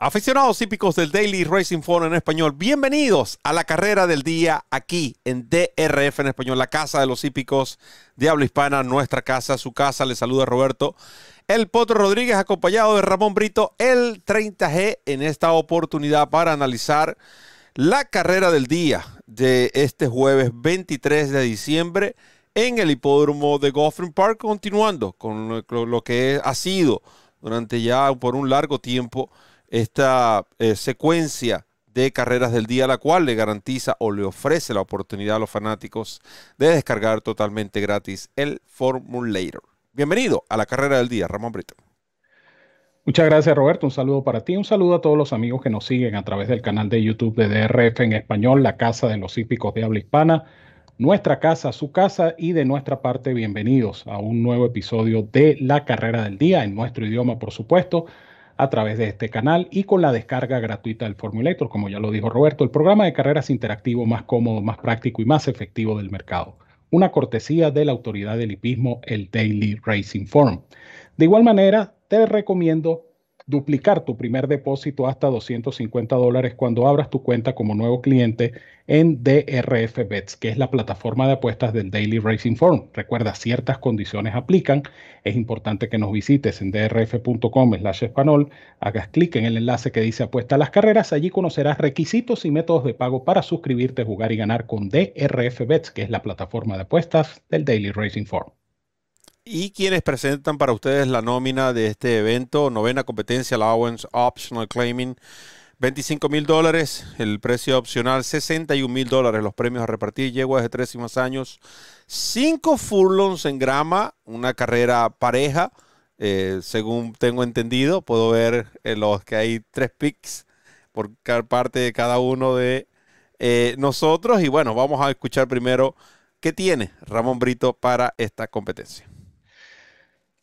Aficionados hípicos del Daily Racing Phone en español, bienvenidos a la carrera del día aquí en DRF en español, la casa de los hípicos de habla hispana, nuestra casa, su casa. Les saluda Roberto El Potro Rodríguez, acompañado de Ramón Brito, el 30G, en esta oportunidad para analizar la carrera del día de este jueves 23 de diciembre en el hipódromo de Goffin Park, continuando con lo que ha sido durante ya por un largo tiempo esta eh, secuencia de carreras del día, la cual le garantiza o le ofrece la oportunidad a los fanáticos de descargar totalmente gratis el Formulator. Bienvenido a la carrera del día, Ramón Brito. Muchas gracias Roberto, un saludo para ti, un saludo a todos los amigos que nos siguen a través del canal de YouTube de DRF en español, la casa de los hípicos de habla hispana, nuestra casa, su casa y de nuestra parte bienvenidos a un nuevo episodio de la carrera del día en nuestro idioma, por supuesto a través de este canal y con la descarga gratuita del Formulator, como ya lo dijo Roberto, el programa de carreras interactivo más cómodo, más práctico y más efectivo del mercado. Una cortesía de la autoridad del hipismo, el Daily Racing Form. De igual manera, te recomiendo duplicar tu primer depósito hasta 250 dólares cuando abras tu cuenta como nuevo cliente en DRF Bets, que es la plataforma de apuestas del Daily Racing Form. Recuerda, ciertas condiciones aplican. Es importante que nos visites en drf.com slash español, hagas clic en el enlace que dice apuesta a las carreras. Allí conocerás requisitos y métodos de pago para suscribirte, jugar y ganar con DRF Bets, que es la plataforma de apuestas del Daily Racing Form y quienes presentan para ustedes la nómina de este evento, novena competencia Allowance Optional Claiming, 25 mil dólares, el precio opcional 61 mil dólares, los premios a repartir, yeguas de tres y más años, cinco furlongs en grama, una carrera pareja, eh, según tengo entendido, puedo ver en los que hay tres picks por parte de cada uno de eh, nosotros y bueno, vamos a escuchar primero qué tiene Ramón Brito para esta competencia.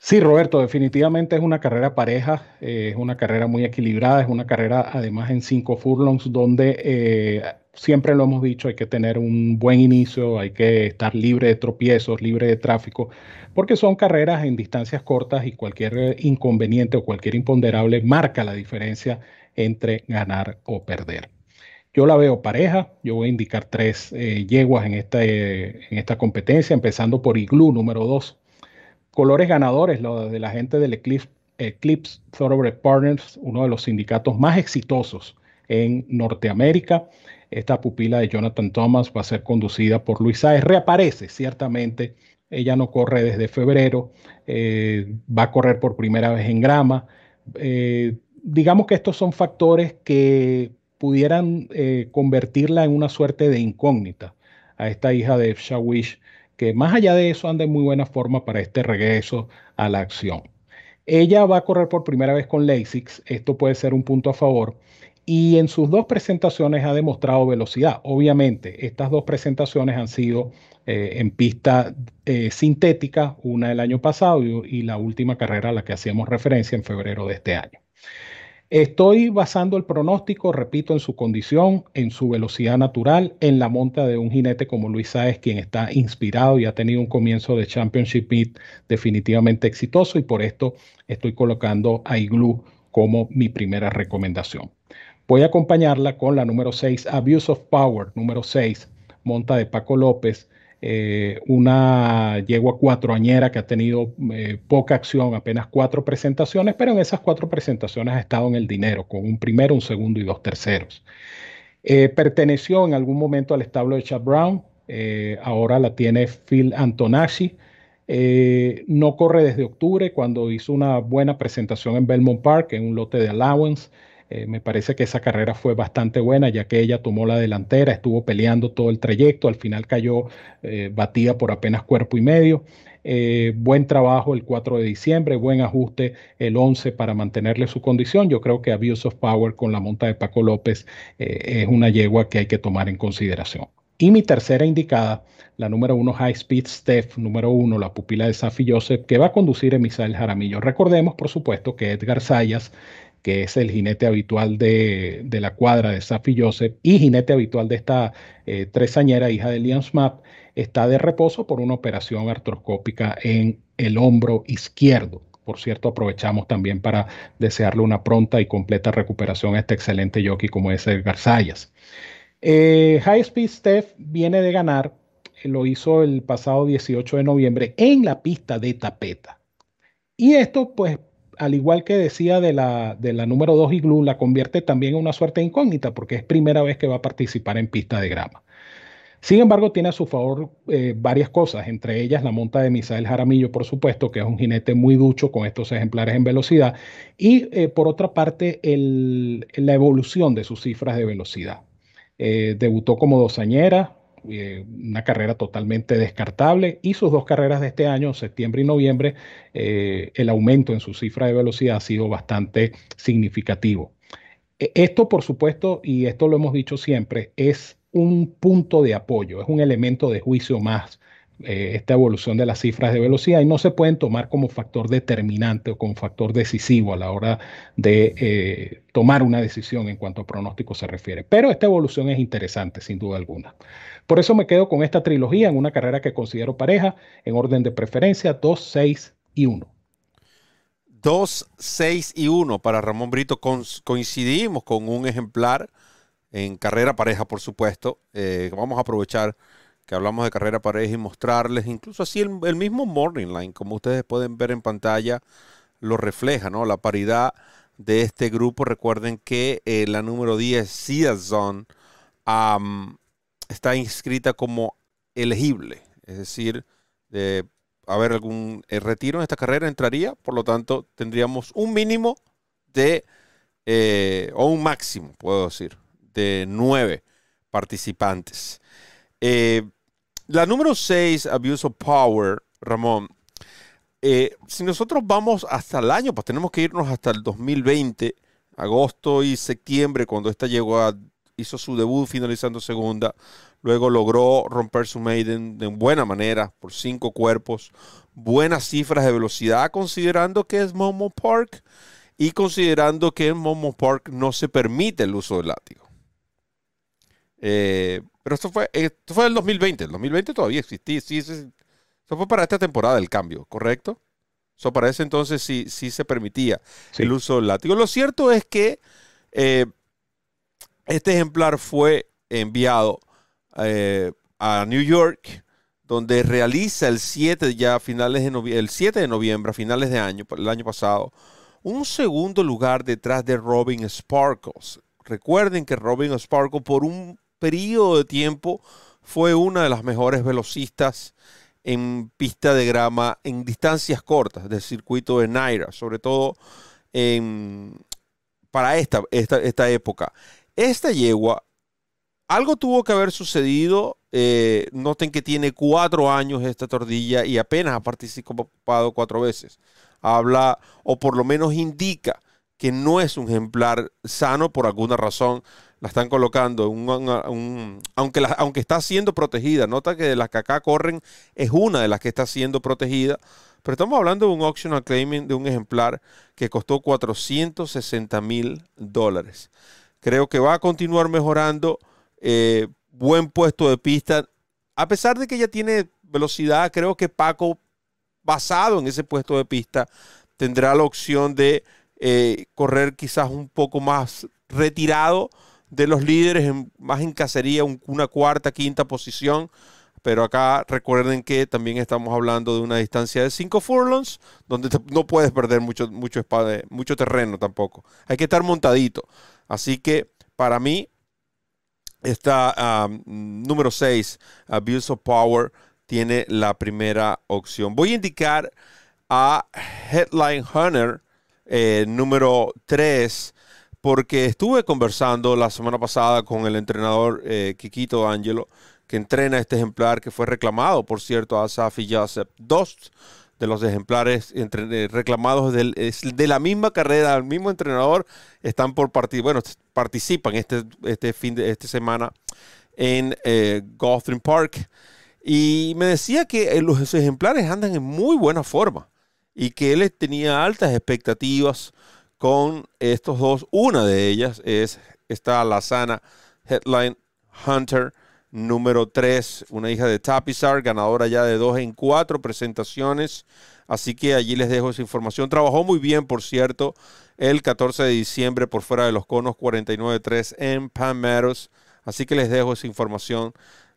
Sí, Roberto, definitivamente es una carrera pareja, eh, es una carrera muy equilibrada, es una carrera además en cinco furlongs donde eh, siempre lo hemos dicho, hay que tener un buen inicio, hay que estar libre de tropiezos, libre de tráfico, porque son carreras en distancias cortas y cualquier eh, inconveniente o cualquier imponderable marca la diferencia entre ganar o perder. Yo la veo pareja, yo voy a indicar tres yeguas en esta, en esta competencia, empezando por Igloo número dos colores ganadores, lo de la gente del Eclipse, Eclipse Thoroughbred Partners, uno de los sindicatos más exitosos en Norteamérica. Esta pupila de Jonathan Thomas va a ser conducida por Luis Saez. Reaparece, ciertamente. Ella no corre desde febrero, eh, va a correr por primera vez en grama. Eh, digamos que estos son factores que pudieran eh, convertirla en una suerte de incógnita a esta hija de Shawish que más allá de eso anda en muy buena forma para este regreso a la acción. Ella va a correr por primera vez con LASIX, esto puede ser un punto a favor, y en sus dos presentaciones ha demostrado velocidad. Obviamente, estas dos presentaciones han sido eh, en pista eh, sintética, una el año pasado y la última carrera a la que hacíamos referencia en febrero de este año. Estoy basando el pronóstico, repito, en su condición, en su velocidad natural, en la monta de un jinete como Luis Sáez, quien está inspirado y ha tenido un comienzo de Championship Meet definitivamente exitoso y por esto estoy colocando a Igloo como mi primera recomendación. Voy a acompañarla con la número 6, Abuse of Power, número 6, monta de Paco López, eh, una yegua cuatroañera que ha tenido eh, poca acción, apenas cuatro presentaciones, pero en esas cuatro presentaciones ha estado en el dinero, con un primero, un segundo y dos terceros. Eh, perteneció en algún momento al establo de Chad Brown, ahora la tiene Phil Antonacci. no corre desde octubre, cuando hizo una buena presentación en Belmont Park, en un lote de allowance. Eh, me parece que esa carrera fue bastante buena, ya que ella tomó la delantera, estuvo peleando todo el trayecto, al final cayó eh, batida por apenas cuerpo y medio. Eh, buen trabajo el 4 de diciembre, buen ajuste el 11 para mantenerle su condición. Yo creo que Abuse of Power con la monta de Paco López es una yegua que hay que tomar en consideración. Y mi tercera indicada, la número uno High Speed Steph, número uno, la pupila de Safi Joseph, que va a conducir a Jaramillo. Recordemos, por supuesto, que Edgar Sayas que es el jinete habitual de, la cuadra de Safi Joseph y jinete habitual de esta eh, tresañera hija de Liam Smap, está de reposo por una operación artroscópica en el hombro izquierdo. por cierto, aprovechamos también para desearle una pronta y completa recuperación a este excelente jockey como es el Garzayas. Eh, High Speed Steph viene de ganar, lo hizo el pasado 18 de noviembre en la pista de tapeta. Y esto, pues, al igual que decía de la, de la número 2 Igloo, la convierte también en una suerte incógnita porque es primera vez que va a participar en pista de grama. Sin embargo, tiene a su favor eh, varias cosas, entre ellas la monta de Misael Jaramillo, por supuesto, que es un jinete muy ducho con estos ejemplares en velocidad, y eh, por otra parte, la evolución de sus cifras de velocidad. Eh, debutó como dosañera, una carrera totalmente descartable, y sus dos carreras de este año, septiembre y noviembre, el aumento en su cifra de velocidad ha sido bastante significativo. E, esto, por supuesto, y esto lo hemos dicho siempre, es un punto de apoyo, es un elemento de juicio más eh, esta evolución de las cifras de velocidad y no se pueden tomar como factor determinante o como factor decisivo a la hora de eh, tomar una decisión en cuanto a pronóstico se refiere. Pero esta evolución es interesante, sin duda alguna. Por eso me quedo con esta trilogía en una carrera que considero pareja en orden de preferencia 2, 6 y 1. 2, 6 y 1 para Ramón Brito. coincidimos con un ejemplar en carrera pareja, por supuesto. Eh, vamos a aprovechar que hablamos de carrera pareja y mostrarles, incluso así el, mismo Morning Line, como ustedes pueden ver en pantalla, lo refleja, ¿no? La paridad de este grupo. Recuerden que eh, la número 10, Season, está inscrita como elegible, es decir, de haber algún eh, retiro en esta carrera entraría, por lo tanto tendríamos un mínimo de, o un máximo, puedo decir, de nueve participantes. Eh, la número 6, Abuse of Power, Ramón. Eh, si nosotros vamos hasta el año, pues tenemos que irnos hasta el 2020, agosto y septiembre, cuando esta llegó a, hizo su debut finalizando segunda. Luego logró romper su maiden de buena manera por cinco cuerpos. Buenas cifras de velocidad, considerando que es Momo Park y considerando que en Momo Park no se permite el uso del látigo. Eh, pero esto fue, esto fue el 2020. El 2020 todavía existía. Sí, eso fue para esta temporada el cambio, ¿correcto? Eso para ese entonces sí, sí se permitía el uso del látigo. Lo cierto es que eh, este ejemplar fue enviado eh, a New York, donde realiza el 7 ya finales de el 7 de noviembre, a finales de año, el año pasado, un segundo lugar detrás de Robin Sparkles. Recuerden que Robin Sparkle por un periodo de tiempo fue una de las mejores velocistas en pista de grama en distancias cortas del circuito de Naira, sobre todo para esta, esta, época. Esta yegua, algo tuvo que haber sucedido. Eh, noten que tiene cuatro años esta tordilla y apenas ha participado cuatro veces. Habla, o por lo menos indica, que no es un ejemplar sano por alguna razón la están colocando, un, aunque, aunque está siendo protegida, nota que de las que acá corren es una de las que está siendo protegida, pero estamos hablando de un optional claiming de un ejemplar que costó 460 mil dólares. Creo que va a continuar mejorando, eh, buen puesto de pista, a pesar de que ya tiene velocidad, creo que Paco, basado en ese puesto de pista, tendrá la opción de eh, correr quizás un poco más retirado de los líderes, más en cacería, una cuarta, quinta posición. Pero acá recuerden que también estamos hablando de una distancia de 5 furlongs, donde no puedes perder mucho, mucho, mucho terreno tampoco. Hay que estar montadito. Así que para mí, esta número 6, Abuse of Power, tiene la primera opción. Voy a indicar a Headline Hunter, eh, número 3, porque estuve conversando la semana pasada con el entrenador eh, Kikito Angelo, que entrena este ejemplar que fue reclamado, por cierto, a Safi Joseph. Dos de los ejemplares eh, reclamados de la misma carrera, del mismo entrenador, están por partir, bueno, participan este, este fin de esta semana en eh, Gotham Park. Y me decía que los ejemplares andan en muy buena forma y que él tenía altas expectativas con estos dos. Una de ellas es esta Lazana Headline Hunter número 3, una hija de Tapizar, ganadora ya de dos en cuatro presentaciones. Así que allí les dejo esa información. Trabajó muy bien, por cierto, el 14 de diciembre por fuera de los conos 49-3 en Pan Meadows. Así que les dejo esa información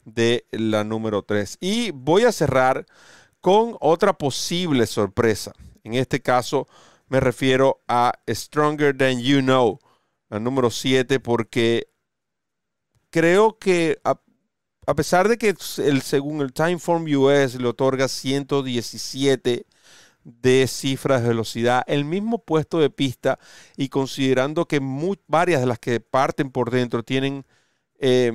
de la número 3. Y voy a cerrar con otra posible sorpresa. En este caso me refiero a Stronger Than You Know, la número 7, porque creo que pesar de que el, según el Timeform US le otorga 117 de cifras de velocidad, el mismo puesto de pista y considerando que varias de las que parten por dentro tienen, eh,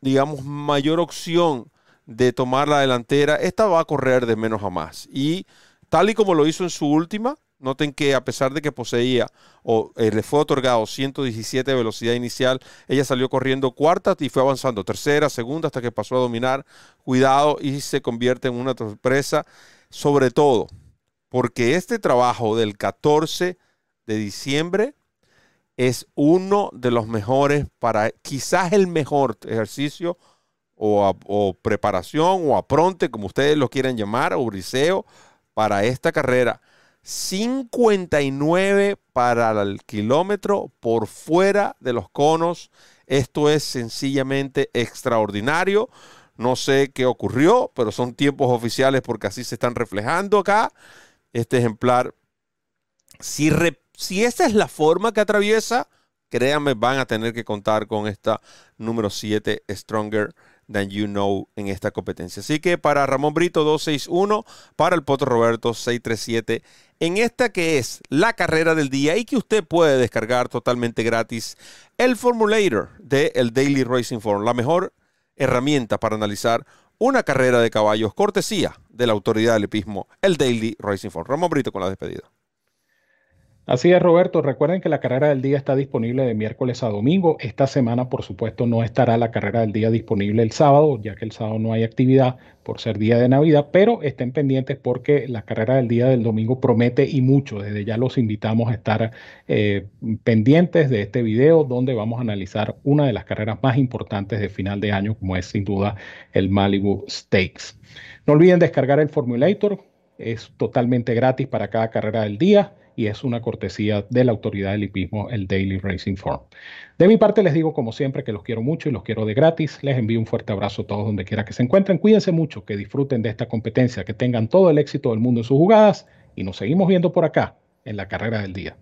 digamos, mayor opción de tomar la delantera, esta va a correr de menos a más. Y tal y como lo hizo en su última, noten que a pesar de que poseía o eh, le fue otorgado 117 de velocidad inicial, ella salió corriendo cuarta y fue avanzando tercera, segunda, hasta que pasó a dominar. Cuidado y se convierte en una sorpresa, sobre todo porque este trabajo del 14 de diciembre es uno de los mejores para quizás el mejor ejercicio o, preparación o apronte, como ustedes lo quieran llamar, o briseo para esta carrera. 59 para el kilómetro por fuera de los conos. Esto es sencillamente extraordinario. No sé qué ocurrió, pero son tiempos oficiales porque así se están reflejando acá. Este ejemplar, si, si esta es la forma que atraviesa, créanme, van a tener que contar con esta número 7 Stronger than you know en esta competencia. Así que para Ramón Brito 261, para el Poto Roberto 637, en esta que es la carrera del día y que usted puede descargar totalmente gratis el Formulator de el Daily Racing Form, la mejor herramienta para analizar una carrera de caballos cortesía de la autoridad del epismo, el Daily Racing Form. Ramón Brito con la despedida. Así es, Roberto. Recuerden que la carrera del día está disponible de miércoles a domingo. Esta semana, por supuesto, no estará la carrera del día disponible el sábado, ya que el sábado no hay actividad por ser día de Navidad, pero estén pendientes porque la carrera del día del domingo promete y mucho. Desde ya los invitamos a estar eh, pendientes de este video donde vamos a analizar una de las carreras más importantes de final de año, como es sin duda el Malibu Stakes. No olviden descargar el Formulator. Es totalmente gratis para cada carrera del día y es una cortesía de la autoridad del hipismo, el Daily Racing Form. De mi parte les digo como siempre que los quiero mucho y los quiero de gratis. Les envío un fuerte abrazo a todos donde quiera que se encuentren. Cuídense mucho, que disfruten de esta competencia, que tengan todo el éxito del mundo en sus jugadas y nos seguimos viendo por acá en la carrera del día.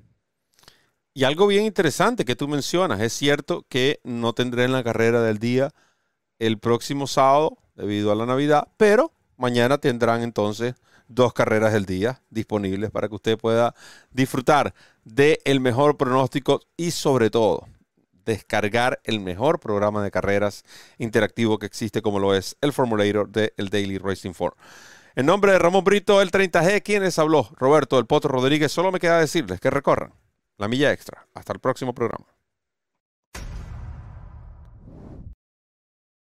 Y algo bien interesante que tú mencionas, es cierto que no tendré en la carrera del día el próximo sábado debido a la Navidad, pero mañana tendrán entonces dos carreras del día disponibles para que usted pueda disfrutar del el mejor pronóstico y sobre todo descargar el mejor programa de carreras interactivo que existe como lo es el Formulator de el Daily Racing Form. En nombre de Ramón Brito, el 30G, quienes habló, Roberto del Potro Rodríguez, solo me queda decirles que recorran la milla extra. Hasta el próximo programa.